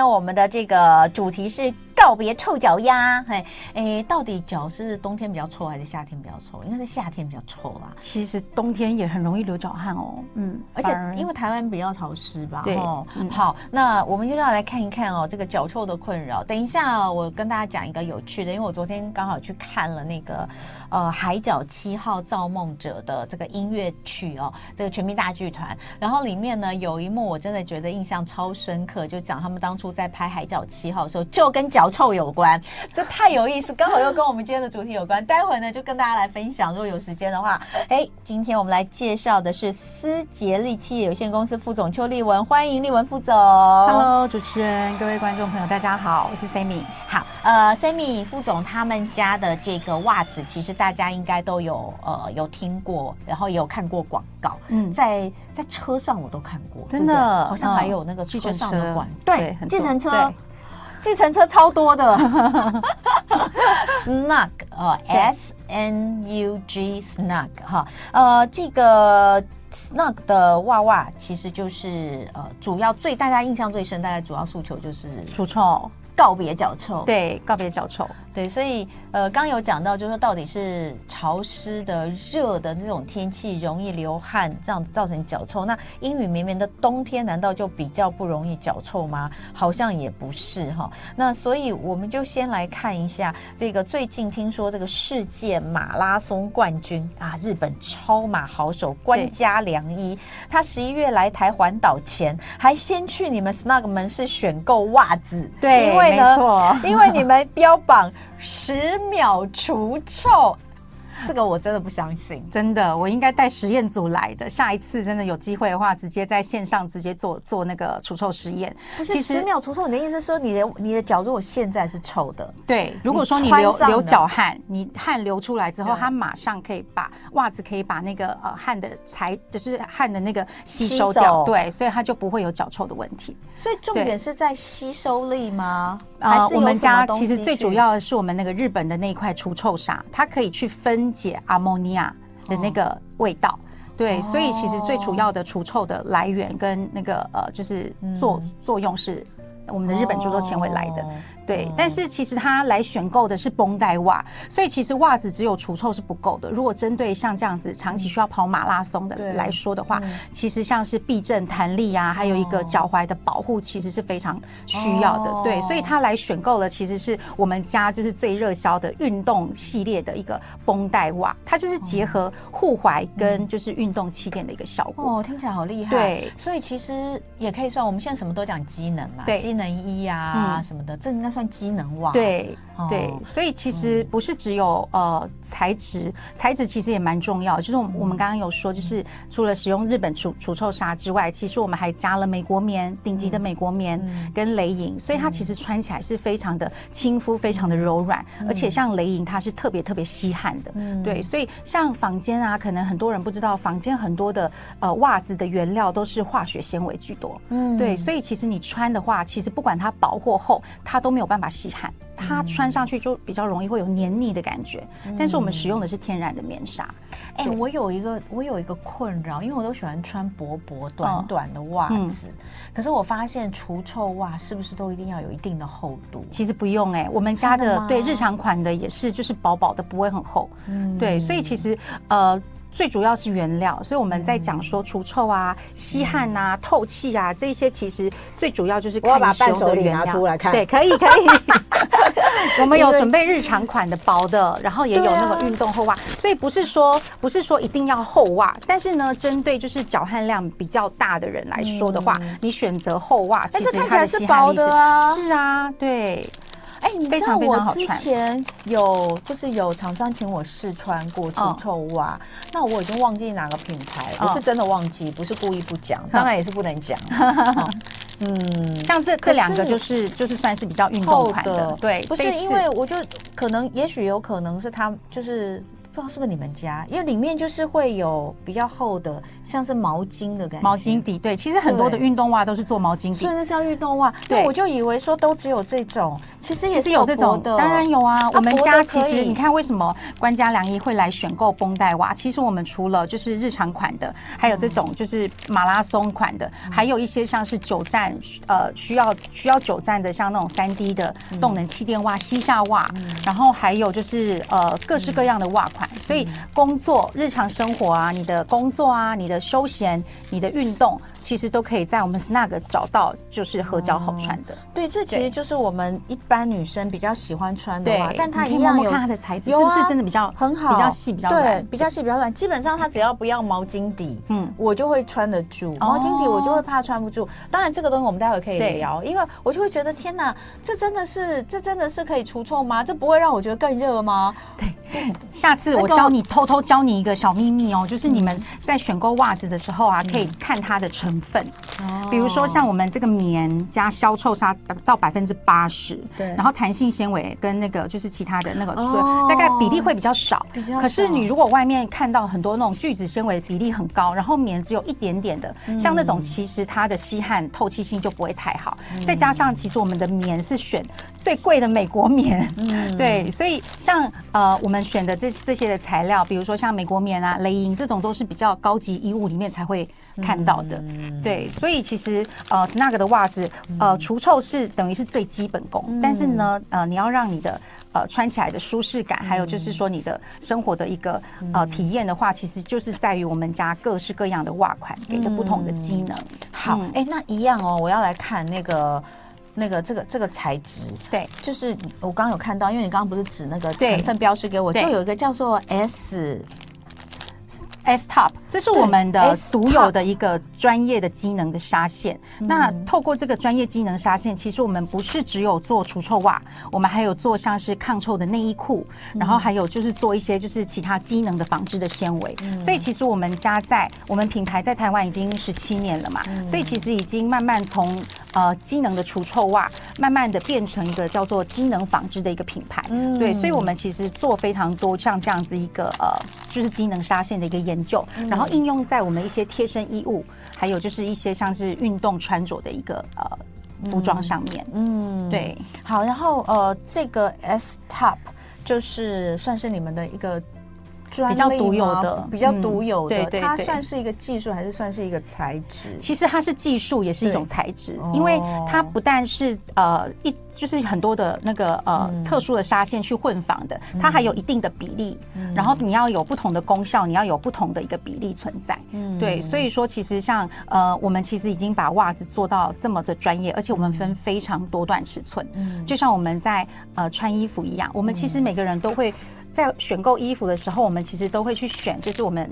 天我们的这个主题是。告别臭脚丫，嘿，哎，到底脚是冬天比较臭还是夏天比较臭？应该是夏天比较臭啦。其实冬天也很容易流脚汗哦。嗯，而且因为台湾比较潮湿吧。对。嗯、好，那我们就要来看一看哦，这个脚臭的困扰。等一下，我跟大家讲一个有趣的，因为我昨天刚好去看了那个呃《海角七号造梦者》的这个音乐剧哦，这个全民大剧团。然后里面呢有一幕我真的觉得印象超深刻，就讲他们当初在拍《海角七号》的时候，就跟脚臭有关，这太有意思，刚好又跟我们今天的主题有关。待会呢，就跟大家来分享。如果有时间的话，哎，今天我们来介绍的是思杰利企业有限公司副总邱立文，欢迎立文副总。Hello，主持人，各位观众朋友，大家好，我是 Sammy。好，呃，Sammy 副总他们家的这个袜子，其实大家应该都有呃有听过，然后也有看过广告。嗯，在在车上我都看过，真的，对对好像还有那个车上的广、嗯、对，计程车。计程车超多的，Snug 哦，S N U G Snug 哈，呃，这个 Snug 的袜袜其实就是呃，主要最大家印象最深，大家主要诉求就是除臭。告别脚臭，对，告别脚臭，对，所以呃，刚有讲到，就是说到底是潮湿的、热的那种天气容易流汗，这样造成脚臭。那阴雨绵绵的冬天，难道就比较不容易脚臭吗？好像也不是哈。那所以我们就先来看一下这个最近听说这个世界马拉松冠军啊，日本超马好手关家良一，他十一月来台环岛前，还先去你们 Snug 门市选购袜子，对，因为。没错，因为你们标榜十秒除臭。这个我真的不相信，真的，我应该带实验组来的。下一次真的有机会的话，直接在线上直接做做那个除臭实验。不是十秒除臭，你的意思是说你的你的脚如果现在是臭的，对，如果说你流流脚汗，你汗流出来之后，它马上可以把袜子可以把那个呃汗的材，就是汗的那个吸收掉，对，所以它就不会有脚臭的问题。所以重点是在吸收力吗？啊，我们家其实最主要的是我们那个日本的那一块除臭纱，它可以去分解阿莫尼亚的那个味道，对，所以其实最主要的除臭的来源跟那个呃，就是作作用是我们的日本除臭纤维来的。对，但是其实他来选购的是绷带袜，所以其实袜子只有除臭是不够的。如果针对像这样子长期需要跑马拉松的来说的话，其实像是避震弹力啊，还有一个脚踝的保护，其实是非常需要的。对，所以他来选购的其实是我们家就是最热销的运动系列的一个绷带袜，它就是结合护踝跟就是运动气垫的一个效果。哦，听起来好厉害。对，所以其实也可以算我们现在什么都讲机能嘛，对，机能衣啊什么的，这应该算。机能袜，对对，所以其实不是只有呃材质，材质其实也蛮重要。就是我们刚刚有说，就是除了使用日本除除臭纱之外，其实我们还加了美国棉，顶级的美国棉跟雷银，所以它其实穿起来是非常的亲肤，非常的柔软，而且像雷银它是特别特别吸汗的。对，所以像房间啊，可能很多人不知道，房间很多的呃袜子的原料都是化学纤维居多。嗯，对，所以其实你穿的话，其实不管它薄或厚，它都没有办法吸汗，它穿上去就比较容易会有黏腻的感觉。但是我们使用的是天然的棉纱。哎，我有一个我有一个困扰，因为我都喜欢穿薄薄短短的袜子，可是我发现除臭袜是不是都一定要有一定的厚度？其实不用哎，我们家的对日常款的也是，就是薄薄的，不会很厚。嗯，对，所以其实呃。最主要是原料，所以我们在讲说除臭啊、吸汗啊、透气啊这些，其实最主要就是看你使用的原料。出来看，对，可以可以。我们有准备日常款的薄的，然后也有那个运动厚袜，所以不是说不是说一定要厚袜，但是呢，针对就是脚汗量比较大的人来说的话，你选择厚袜，其实它的吸汗力是是啊，对。哎，你知道我之前有就是有厂商请我试穿过除臭袜，那我已经忘记哪个品牌了，我是真的忘记，不是故意不讲，当然也是不能讲。嗯，像这这两个就是就是算是比较运动款的，对，不是因为我就可能也许有可能是他就是不知道是不是你们家，因为里面就是会有比较厚的，像是毛巾的感觉。毛巾底，对，其实很多的运动袜都是做毛巾底。所以那是要运动袜。对，我就以为说都只有这种，其实也是有，这种的。当然有啊，我们家其实你看为什么官家良医会来选购绷带袜？其实我们除了就是日常款的，还有这种就是马拉松款的，嗯、还有一些像是久站呃需要需要久站的，像那种三 D 的动能气垫袜、膝下袜，嗯、然后还有就是呃各式各样的袜款。所以工作、日常生活啊，你的工作啊，你的休闲、你的运动。其实都可以在我们 Snug 找到，就是合脚好穿的。对，这其实就是我们一般女生比较喜欢穿的嘛，但它一样有看它的材质是不是真的比较很好，比较细，比较软，比较细，比较软。基本上它只要不要毛巾底，嗯，我就会穿得住。毛巾底我就会怕穿不住。当然这个东西我们待会可以聊，因为我就会觉得天哪，这真的是这真的是可以除臭吗？这不会让我觉得更热吗？对。下次我教你偷偷教你一个小秘密哦，就是你们在选购袜子的时候啊，可以看它的成分。比如说像我们这个棉加消臭纱达到百分之八十，对，然后弹性纤维跟那个就是其他的那个，大概比例会比较少。比较可是你如果外面看到很多那种聚酯纤维比例很高，然后棉只有一点点的，像那种其实它的吸汗透气性就不会太好。再加上其实我们的棉是选最贵的美国棉，嗯 对，所以像呃我们。选的这这些的材料，比如说像美国棉啊、雷银这种，都是比较高级衣物里面才会看到的。嗯、对，所以其实呃，Snug 的袜子呃除臭是等于是最基本功，嗯、但是呢呃，你要让你的呃穿起来的舒适感，还有就是说你的生活的一个呃体验的话，其实就是在于我们家各式各样的袜款给的不同的机能。嗯、好，哎、那一样哦，我要来看那个。那个这个这个材质，对，就是我刚刚有看到，因为你刚刚不是指那个成分标识给我，就有一个叫做 S。S Top，这是我们的独有的一个专业的机能的纱线。那透过这个专业机能纱线，其实我们不是只有做除臭袜，我们还有做像是抗臭的内衣裤，然后还有就是做一些就是其他机能的纺织的纤维。所以其实我们家在我们品牌在台湾已经十七年了嘛，所以其实已经慢慢从呃机能的除臭袜，慢慢的变成一个叫做机能纺织的一个品牌。对，所以我们其实做非常多像这样子一个呃就是机能纱线的一个研究，然后应用在我们一些贴身衣物，还有就是一些像是运动穿着的一个呃服装上面。嗯，对。好，然后呃，这个 S Top 就是算是你们的一个。比较独有的，比较独有的，嗯、对，对对，它算是一个技术，还是算是一个材质？其实它是技术，也是一种材质，因为它不但是呃一，就是很多的那个呃、嗯、特殊的纱线去混纺的，它还有一定的比例，嗯、然后你要有不同的功效，你要有不同的一个比例存在。嗯，对，所以说其实像呃，我们其实已经把袜子做到这么的专业，而且我们分非常多段尺寸，嗯，就像我们在呃穿衣服一样，我们其实每个人都会。在选购衣服的时候，我们其实都会去选，就是我们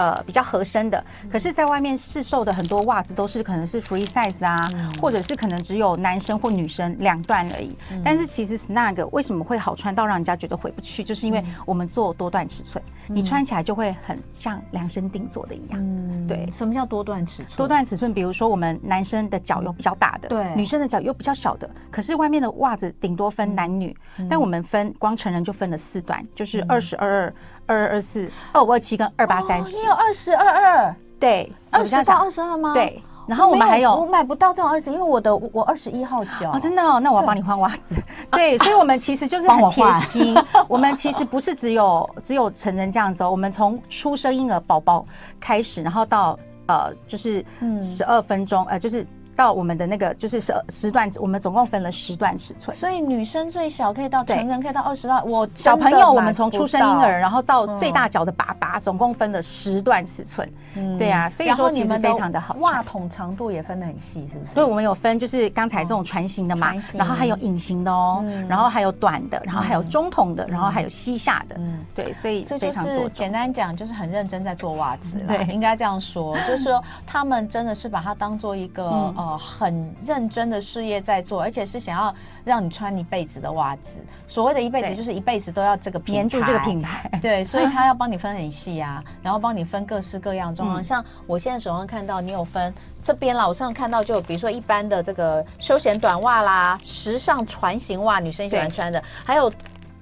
呃比较合身的。可是，在外面市售的很多袜子都是可能是 free size 啊，嗯、或者是可能只有男生或女生两段而已。嗯、但是其实 Snug 为什么会好穿到让人家觉得回不去，就是因为我们做多段尺寸，嗯、你穿起来就会很像量身定做的一样。嗯，对。什么叫多段尺寸？多段尺寸，比如说我们男生的脚有比较大的，对，女生的脚又比较小的。可是外面的袜子顶多分男女，嗯、但我们分光成人就分了四段。就是二十二二二二二四二五二七跟二八三十，你有二十二二？对，二十到二十二吗？对，然后我们还有我买不到这种二十，因为我的我二十一号脚。哦，真的哦，那我要帮你换袜子。对，所以我们其实就是很贴心。我们其实不是只有只有成人这样子哦，我们从出生婴儿宝宝开始，然后到呃就是十二分钟呃就是。到我们的那个就是十十段，我们总共分了十段尺寸，所以女生最小可以到成人可以到二十二。我小朋友我们从出生婴儿，然后到最大脚的爸爸，总共分了十段尺寸。嗯，对啊，所以说其实非常的好。袜筒长度也分得很细，是不是？对，我们有分，就是刚才这种船型的嘛，然后还有隐形的哦，然后还有短的，然后还有中筒的，然后还有膝下的。嗯，对，所以这就是简单讲，就是很认真在做袜子。对，应该这样说，就是说他们真的是把它当做一个呃。很认真的事业在做，而且是想要让你穿一辈子的袜子。所谓的一辈子，就是一辈子都要这个黏住这个品牌。对，所以他要帮你分很细啊，然后帮你分各式各样状况。像我现在手上看到，你有分这边啦，我上看到就有，比如说一般的这个休闲短袜啦，时尚船型袜，女生喜欢穿的，还有。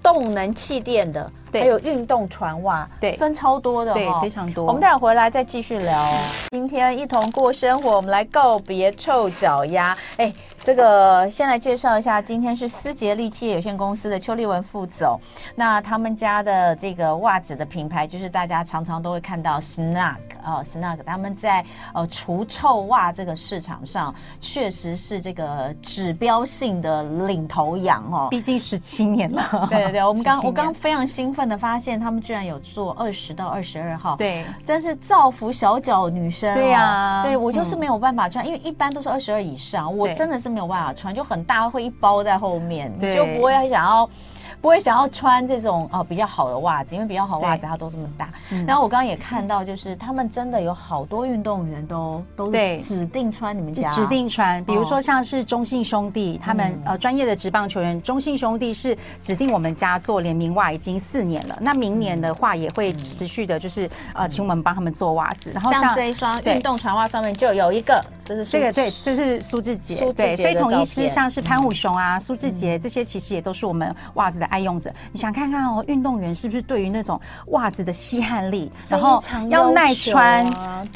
动能气垫的，对，还有运动船袜，对，分超多的，对，非常多。我们待会回来再继续聊。今天一同过生活，我们来告别臭脚丫。哎，这个先来介绍一下，今天是思杰利企业有限公司的邱立文副总。那他们家的这个袜子的品牌，就是大家常常都会看到 Snug 啊，Snug。他们在呃除臭袜这个市场上，确实是这个指标性的领头羊哦。毕竟十七年了。对对对，我们刚我刚非常兴奋的发现，他们居然有做二十到二十二号。对，但是造福小脚女生。对呀，对我就是没有办法穿，因为一般都是二十二以上，我真的是没有办法穿，就很大会一包在后面，你就不会想要。不会想要穿这种哦比较好的袜子，因为比较好袜子它都这么大。然后我刚刚也看到，就是他们真的有好多运动员都都对指定穿你们家，指定穿。比如说像是中信兄弟，他们呃专业的职棒球员，中信兄弟是指定我们家做联名袜已经四年了。那明年的话也会持续的，就是呃请我们帮他们做袜子。然后像这一双运动船袜上面就有一个，这是这个对，这是苏志杰，对，非统一师，像是潘武雄啊、苏志杰这些，其实也都是我们袜子的爱用者，你想看看哦，运动员是不是对于那种袜子的吸汗力，然后要耐穿、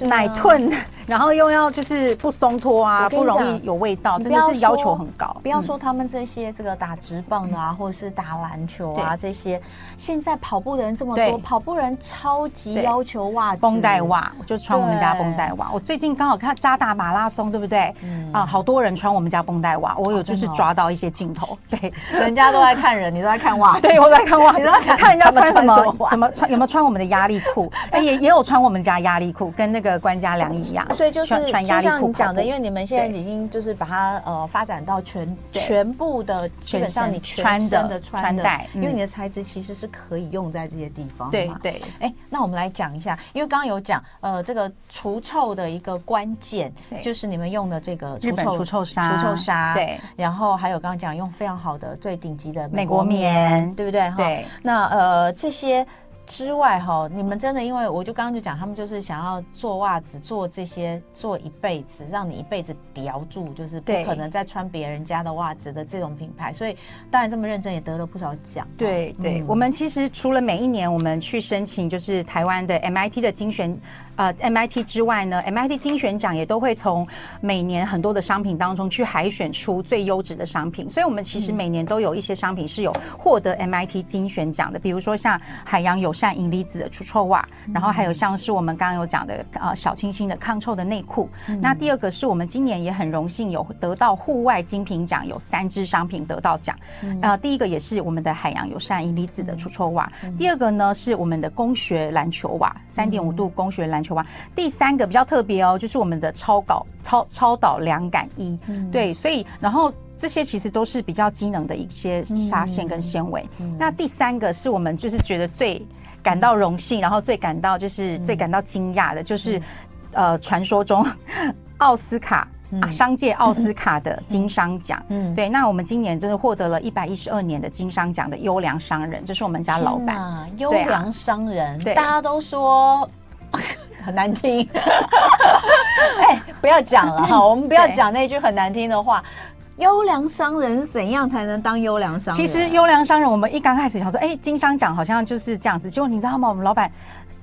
耐褪，然后又要就是不松脱啊，不容易有味道，真的是要求很高。不要说他们这些这个打直棒的啊，或者是打篮球啊这些，现在跑步的人这么多，跑步人超级要求袜子，绷带袜，我就穿我们家绷带袜。我最近刚好看渣打马拉松，对不对？啊，好多人穿我们家绷带袜，我有就是抓到一些镜头，对，人家都在看人，你都在看袜。对，我在看袜，看看人家穿什么？什么穿？有没有穿我们的压力裤？哎，也也有穿我们家压力裤，跟那个官家良一样。所以就是穿压力裤。像你讲的，因为你们现在已经就是把它呃发展到全全部的，基本上你全身的穿戴，因为你的材质其实是可以用在这些地方。对对。哎，那我们来讲一下，因为刚刚有讲呃这个除臭的一个关键，就是你们用的这个日本除臭纱，除臭纱。对。然后还有刚刚讲用非常好的最顶级的美国棉，对不对？对，那呃这些之外哈，你们真的因为我就刚刚就讲，他们就是想要做袜子，做这些做一辈子，让你一辈子叼住，就是不可能再穿别人家的袜子的这种品牌，所以当然这么认真也得了不少奖。对对，嗯、我们其实除了每一年我们去申请，就是台湾的 MIT 的精选。呃，MIT 之外呢，MIT 精选奖也都会从每年很多的商品当中去海选出最优质的商品，所以我们其实每年都有一些商品是有获得 MIT 精选奖的，比如说像海洋友善银离子的除臭袜，然后还有像是我们刚刚有讲的呃小清新的抗臭的内裤。那第二个是我们今年也很荣幸有得到户外精品奖，有三支商品得到奖。呃，第一个也是我们的海洋友善银离子的除臭袜，第二个呢是我们的工学篮球袜，三点五度工学篮球袜。第三个比较特别哦，就是我们的超导超超导凉感衣，嗯、对，所以然后这些其实都是比较机能的一些纱线跟纤维。嗯、那第三个是我们就是觉得最感到荣幸，然后最感到就是最感到惊讶的，就是、嗯、呃，传说中 奥斯卡。啊，商界奥斯卡的经商奖，嗯，对，那我们今年真的获得了一百一十二年的经商奖的优良商人，这是我们家老板，优良商人，对，大家都说 很难听，哎，不要讲了哈，我们不要讲那句很难听的话。优良商人怎样才能当优良商人？其实优良商人，我们一刚开始想说，哎、经商讲好像就是这样子。结果你知道吗？我们老板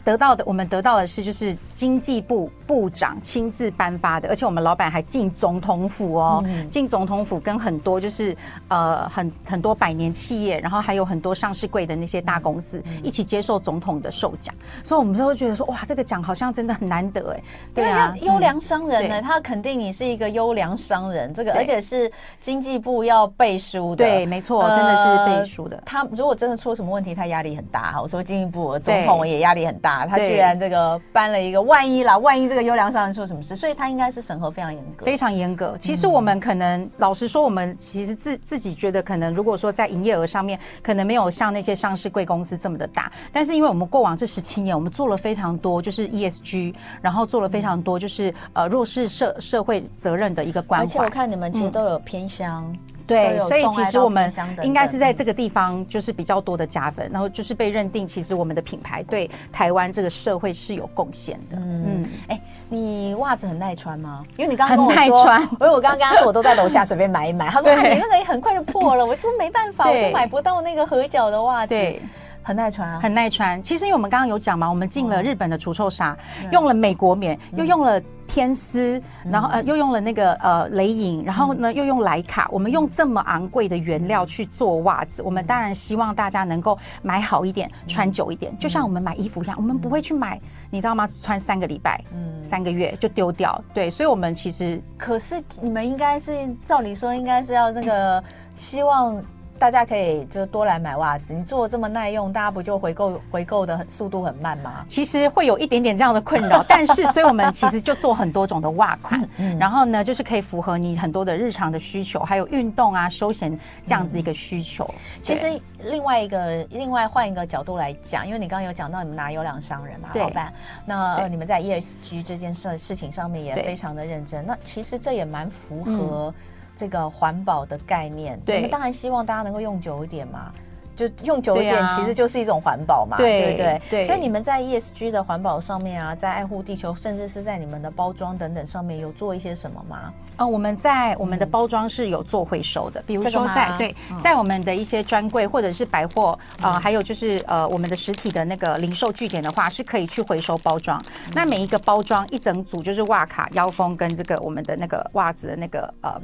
得到的，我们得到的是就是经济部部长亲自颁发的，而且我们老板还进总统府哦，进、嗯、总统府跟很多就是呃很很多百年企业，然后还有很多上市柜的那些大公司、嗯、一起接受总统的授奖。所以我们就会觉得说，哇，这个奖好像真的很难得哎。对啊，优良商人呢，嗯、他肯定你是一个优良商人，这个而且是。经济部要背书的，对，没错，真的是背书的。他如果真的出什么问题，他压力很大哈。我说经济部总统也压力很大，他居然这个颁了一个万一啦，万一这个优良商人出什么事，所以他应该是审核非常严格，非常严格。其实我们可能老实说，我们其实自自己觉得，可能如果说在营业额上面，可能没有像那些上市贵公司这么的大。但是因为我们过往这十七年，我们做了非常多，就是 ESG，然后做了非常多，就是呃弱势社社会责任的一个关怀。而且我看你们其实都有偏。偏乡对，所以其实我们应该是在这个地方就是比较多的加分，然后就是被认定其实我们的品牌对台湾这个社会是有贡献的。嗯，哎、欸，你袜子很耐穿吗？因为你刚刚跟我说，很耐穿，因为我刚刚跟他说，我都在楼下随便买一买。他说、啊、你那个也很快就破了，我说没办法，我就买不到那个合脚的袜子。对。很耐穿啊，很耐穿。其实因为我们刚刚有讲嘛，我们进了日本的除臭纱，用了美国棉，又用了天丝，然后呃又用了那个呃雷影，然后呢又用莱卡。我们用这么昂贵的原料去做袜子，我们当然希望大家能够买好一点，穿久一点。就像我们买衣服一样，我们不会去买，你知道吗？穿三个礼拜，嗯，三个月就丢掉。对，所以我们其实，可是你们应该是照理说应该是要那个 希望。大家可以就多来买袜子，你做的这么耐用，大家不就回购回购的速度很慢吗？其实会有一点点这样的困扰，但是所以我们其实就做很多种的袜款，嗯，然后呢，就是可以符合你很多的日常的需求，还有运动啊、休闲这样子一个需求。嗯、其实另外一个，另外换一个角度来讲，因为你刚刚有讲到你们拿优良商人嘛，对，老板，那呃你们在 ESG 这件事事情上面也非常的认真，那其实这也蛮符合。这个环保的概念，对，我们当然希望大家能够用久一点嘛，就用久一点，其实就是一种环保嘛，对，对不对？对。所以你们在 ESG 的环保上面啊，在爱护地球，甚至是在你们的包装等等上面有做一些什么吗？啊、呃，我们在我们的包装是有做回收的，比如说在对，在我们的一些专柜或者是百货啊、呃，还有就是呃我们的实体的那个零售据点的话，是可以去回收包装。那每一个包装一整组就是袜卡、腰封跟这个我们的那个袜子的那个呃。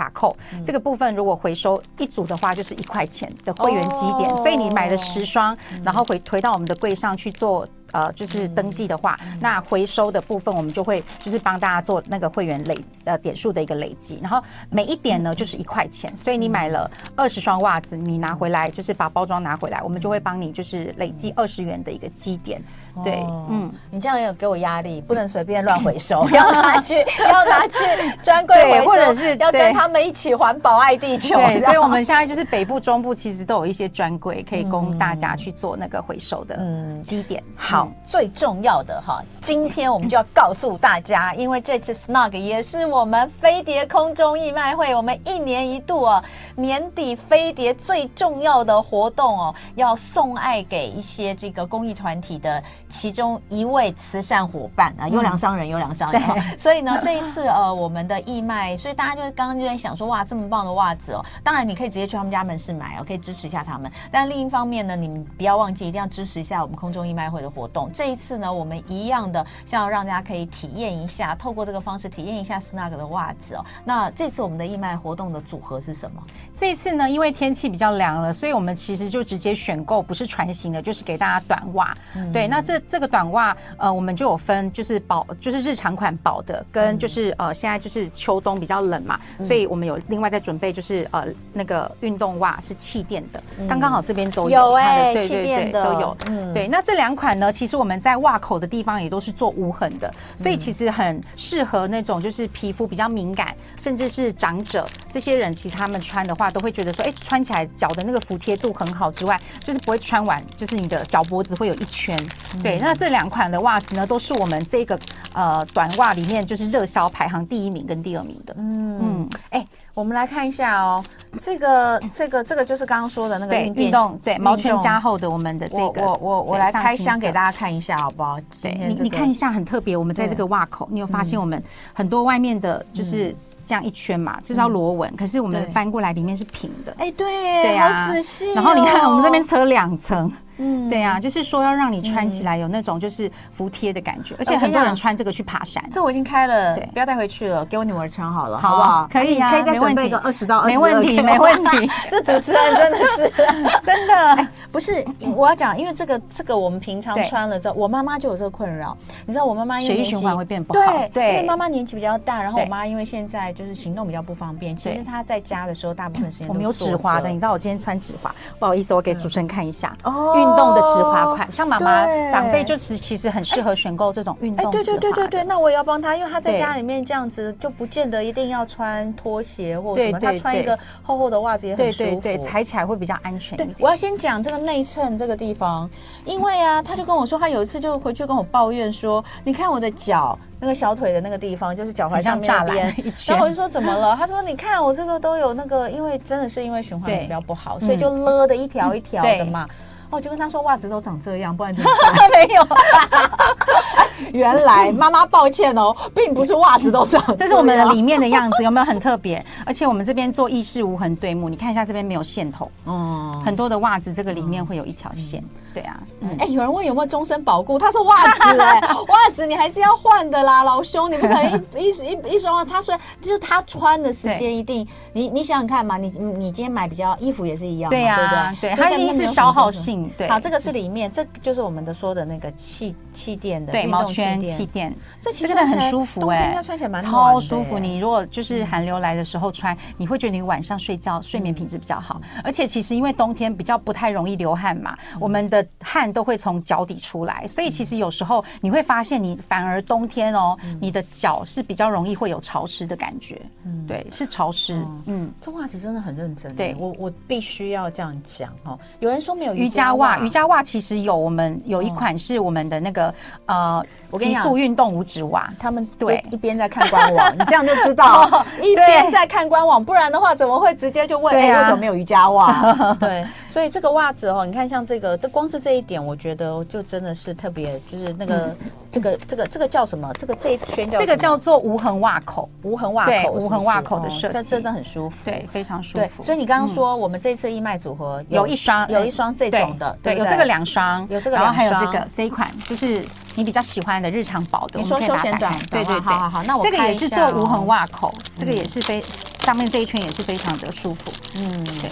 嗯卡扣。这个部分，如果回收一组的话，就是一块钱的会员积点，所以你买了十双，然后回回到我们的柜上去做。呃，就是登记的话，嗯、那回收的部分我们就会就是帮大家做那个会员累呃点数的一个累积，然后每一点呢就是一块钱，所以你买了二十双袜子，你拿回来就是把包装拿回来，我们就会帮你就是累积二十元的一个积点。对，哦、嗯，你这样也有给我压力，不能随便乱回收，要拿去要拿去专柜回收，或者是要跟他们一起环保爱地球。对，所以我们现在就是北部、中部其实都有一些专柜可以供大家去做那个回收的嗯积点。好。最重要的哈，今天我们就要告诉大家，因为这次 Snug 也是我们飞碟空中义卖会，我们一年一度哦年底飞碟最重要的活动哦，要送爱给一些这个公益团体的其中一位慈善伙伴啊，优良商人，优良商人。所以呢，这一次呃，我们的义卖，所以大家就是刚刚就在想说，哇，这么棒的袜子哦，当然你可以直接去他们家门市买哦，可以支持一下他们。但另一方面呢，你们不要忘记一定要支持一下我们空中义卖会的活动。这一次呢，我们一样的，想要让大家可以体验一下，透过这个方式体验一下 Snug 的袜子哦。那这次我们的义卖活动的组合是什么？这一次呢，因为天气比较凉了，所以我们其实就直接选购不是船型的，就是给大家短袜。嗯、对，那这这个短袜，呃，我们就有分，就是薄，就是日常款薄的，跟就是呃，现在就是秋冬比较冷嘛，嗯、所以我们有另外在准备，就是呃那个运动袜是气垫的，刚刚、嗯、好这边都有，有哎、欸，气垫的。都有。嗯，对，那这两款呢，其实我们在袜口的地方也都是做无痕的，所以其实很适合那种就是皮肤比较敏感，甚至是长者这些人，其实他们穿的话都会觉得说，哎，穿起来脚的那个服帖度很好之外，就是不会穿完，就是你的脚脖子会有一圈。对，那这两款的袜子呢，都是我们这个呃短袜里面就是热销排行第一名跟第二名的。嗯嗯，哎。我们来看一下哦，这个这个这个就是刚刚说的那个运运动对毛圈加厚的我们的这个，我我我，我来开箱给大家看一下好不好？对，你你看一下很特别，我们在这个袜口，你有发现我们很多外面的就是这样一圈嘛，这叫螺纹，可是我们翻过来里面是平的。哎，对，对啊，好仔细。然后你看我们这边扯两层。嗯，对啊，就是说要让你穿起来有那种就是服帖的感觉，而且很多人穿这个去爬山。这我已经开了，对，不要带回去了，给我女儿穿好了，好不好？可以啊，可以再准备个二十到二十，没问题，没问题。这主持人真的是 真的，不是我要讲，因为这个这个我们平常穿了之后，我妈妈就有这个困扰。你知道我妈妈因为血液循环会变不好，对对，因为妈妈年纪比较大，然后我妈因为现在就是行动比较不方便，其实她在家的时候大部分时间我们有指滑的，你知道我今天穿指滑，不好意思，我给主持人看一下。哦。动的止滑款，像妈妈长辈就是其实很适合选购这种运动止滑。对对对对对，那我也要帮他，因为他在家里面这样子就不见得一定要穿拖鞋或什么，他穿一个厚厚的袜子也很舒服，对，踩起来会比较安全。对，我要先讲这个内衬这个地方，因为啊，他就跟我说，他有一次就回去跟我抱怨说，你看我的脚。那个小腿的那个地方，就是脚踝上面那边，然后我就说怎么了？他说你看我这个都有那个，因为真的是因为循环比较不好，所以就勒的一条一条的嘛。哦，我就跟他说袜子都长这样，不然怎么办？没有。原来妈妈抱歉哦，并不是袜子都长这样，这是我们的里面的样子，有没有很特别？而且我们这边做意式无痕对目，你看一下这边没有线头，嗯，很多的袜子这个里面会有一条线，对啊，哎，有人问有没有终身保固，他说袜子哎，袜子你还是要换的啦，老兄，你不可能一一一一双，他说就是他穿的时间一定，你你想想看嘛，你你今天买比较衣服也是一样，对呀，对，它一定是消耗性，对，好，这个是里面，这就是我们的说的那个气气垫的运动。圈气垫，这其实真的很舒服哎，穿起来蛮超舒服。你如果就是寒流来的时候穿，你会觉得你晚上睡觉睡眠品质比较好。而且其实因为冬天比较不太容易流汗嘛，我们的汗都会从脚底出来，所以其实有时候你会发现，你反而冬天哦，你的脚是比较容易会有潮湿的感觉。嗯，对，是潮湿。嗯，这袜子真的很认真。对我，我必须要这样讲哦。有人说没有瑜伽袜，瑜伽袜其实有，我们有一款是我们的那个呃。我跟你讲，运动五指袜，他们对一边在看官网，你这样就知道，一边在看官网，不然的话怎么会直接就问？哎，为什么没有瑜伽袜？对，所以这个袜子哦，你看像这个，这光是这一点，我觉得就真的是特别，就是那个这个这个这个叫什么？这个这一圈叫这个叫做无痕袜口，无痕袜口，无痕袜口的设计，这真的很舒服，对，非常舒服。所以你刚刚说我们这次义卖组合有一双，有一双这种的，对，有这个两双，有这个，然后还有这个这一款就是。你比较喜欢的日常薄的，你说休闲短，对对对，好好好，那我这个也是做无痕袜口，这个也是非上面这一圈也是非常的舒服，嗯，对。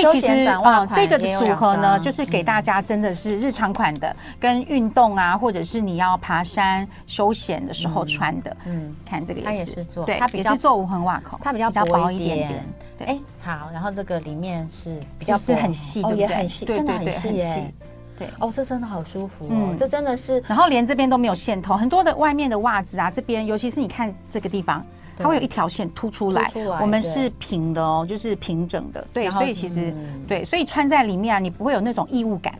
所以其实啊，这个组合呢，就是给大家真的是日常款的，跟运动啊，或者是你要爬山休闲的时候穿的，嗯，看这个也是做，对，它也是做无痕袜口，它比较薄一点点，对，哎，好，然后这个里面是比较是很细，对不对？很细，真的很细耶。对哦，这真的好舒服哦，嗯、这真的是，然后连这边都没有线头，很多的外面的袜子啊，这边尤其是你看这个地方，对它会有一条线凸出来，出来我们是平的哦，就是平整的，对，所以其实、嗯、对，所以穿在里面啊，你不会有那种异物感。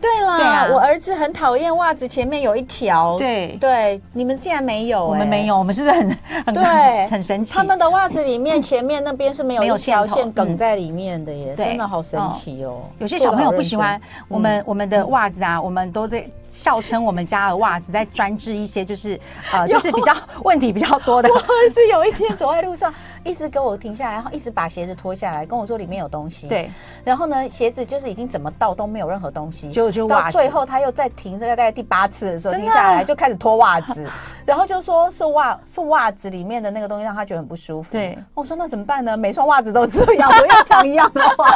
对啦，我儿子很讨厌袜子前面有一条。对对，你们竟然没有？我们没有，我们是不是很很对很神奇？他们的袜子里面前面那边是没有一条线梗在里面的耶，真的好神奇哦。有些小朋友不喜欢我们我们的袜子啊，我们都在笑称我们家的袜子在专治一些就是呃 就是比较问题比较多的。我儿子有一天走在路上，一直给我停下来，然后一直把鞋子脱下来，跟我说里面有东西。对，然后呢，鞋子就是已经怎么倒都没有任何东西。就就到最后，他又再停，在大概第八次的时候停下来，就开始脱袜子，然后就说是袜是袜子里面的那个东西让他觉得很不舒服。对，我说那怎么办呢？每双袜子都这样，我要讲一样的话。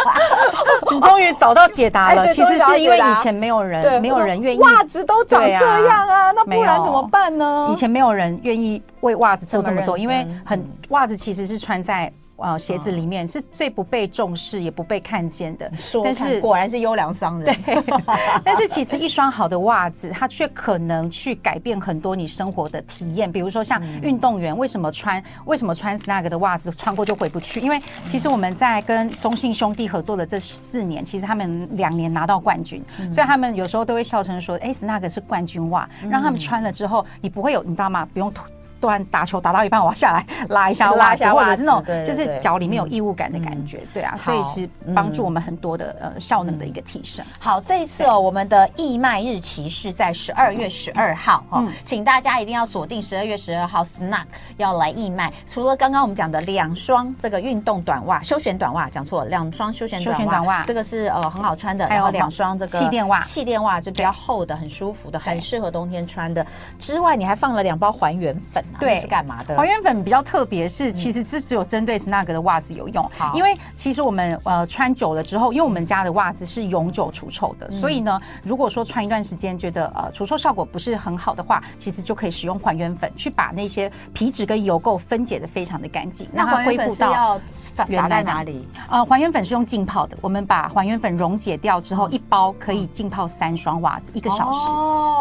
你终于找到解答了，其实是因为以前没有人，没有人愿意袜子都长这样啊，那不然怎么办呢？以前没有人愿意为袜子做这么多，因为很袜子其实是穿在。呃，鞋子里面是最不被重视也不被看见的，但是果然是优良商人。对，但是其实一双好的袜子，它却可能去改变很多你生活的体验。比如说像运动员为什么穿为什么穿 Snug 的袜子穿过就回不去？因为其实我们在跟中信兄弟合作的这四年，其实他们两年拿到冠军，所以他们有时候都会笑称说：“哎，Snug 是冠军袜，让他们穿了之后，你不会有你知道吗？不用脱。”突然打球打到一半，我要下来拉一下袜子，或者是那种就是脚里面有异物感的感觉，对啊，所以是帮助我们很多的呃效能的一个提升。好，这一次哦，我们的义卖日期是在十二月十二号哈，请大家一定要锁定十二月十二号，Snack 要来义卖。除了刚刚我们讲的两双这个运动短袜、休闲短袜，讲错了，两双休闲短袜，这个是呃很好穿的，还有两双这个气垫袜，气垫袜就比较厚的，很舒服的，很适合冬天穿的。之外，你还放了两包还原粉。啊？对，是干嘛的？还原粉比较特别，是其实这只有针对 Snug 的袜子有用。好，因为其实我们呃穿久了之后，因为我们家的袜子是永久除臭的，所以呢，如果说穿一段时间觉得呃除臭效果不是很好的话，其实就可以使用还原粉去把那些皮脂跟油垢分解的非常的干净，让它恢复到原来哪里？呃，还原粉是用浸泡的，我们把还原粉溶解掉之后，一包可以浸泡三双袜子，一个小时。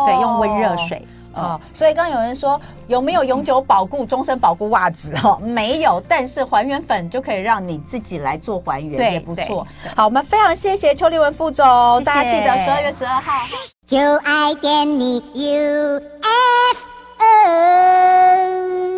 对，用温热水。啊，所以刚有人说有没有永久保固、终身保固袜子？哈，没有，但是还原粉就可以让你自己来做还原，也不错。好，我们非常谢谢邱立文副总，大家记得十二月十二号。就爱点你 U F N。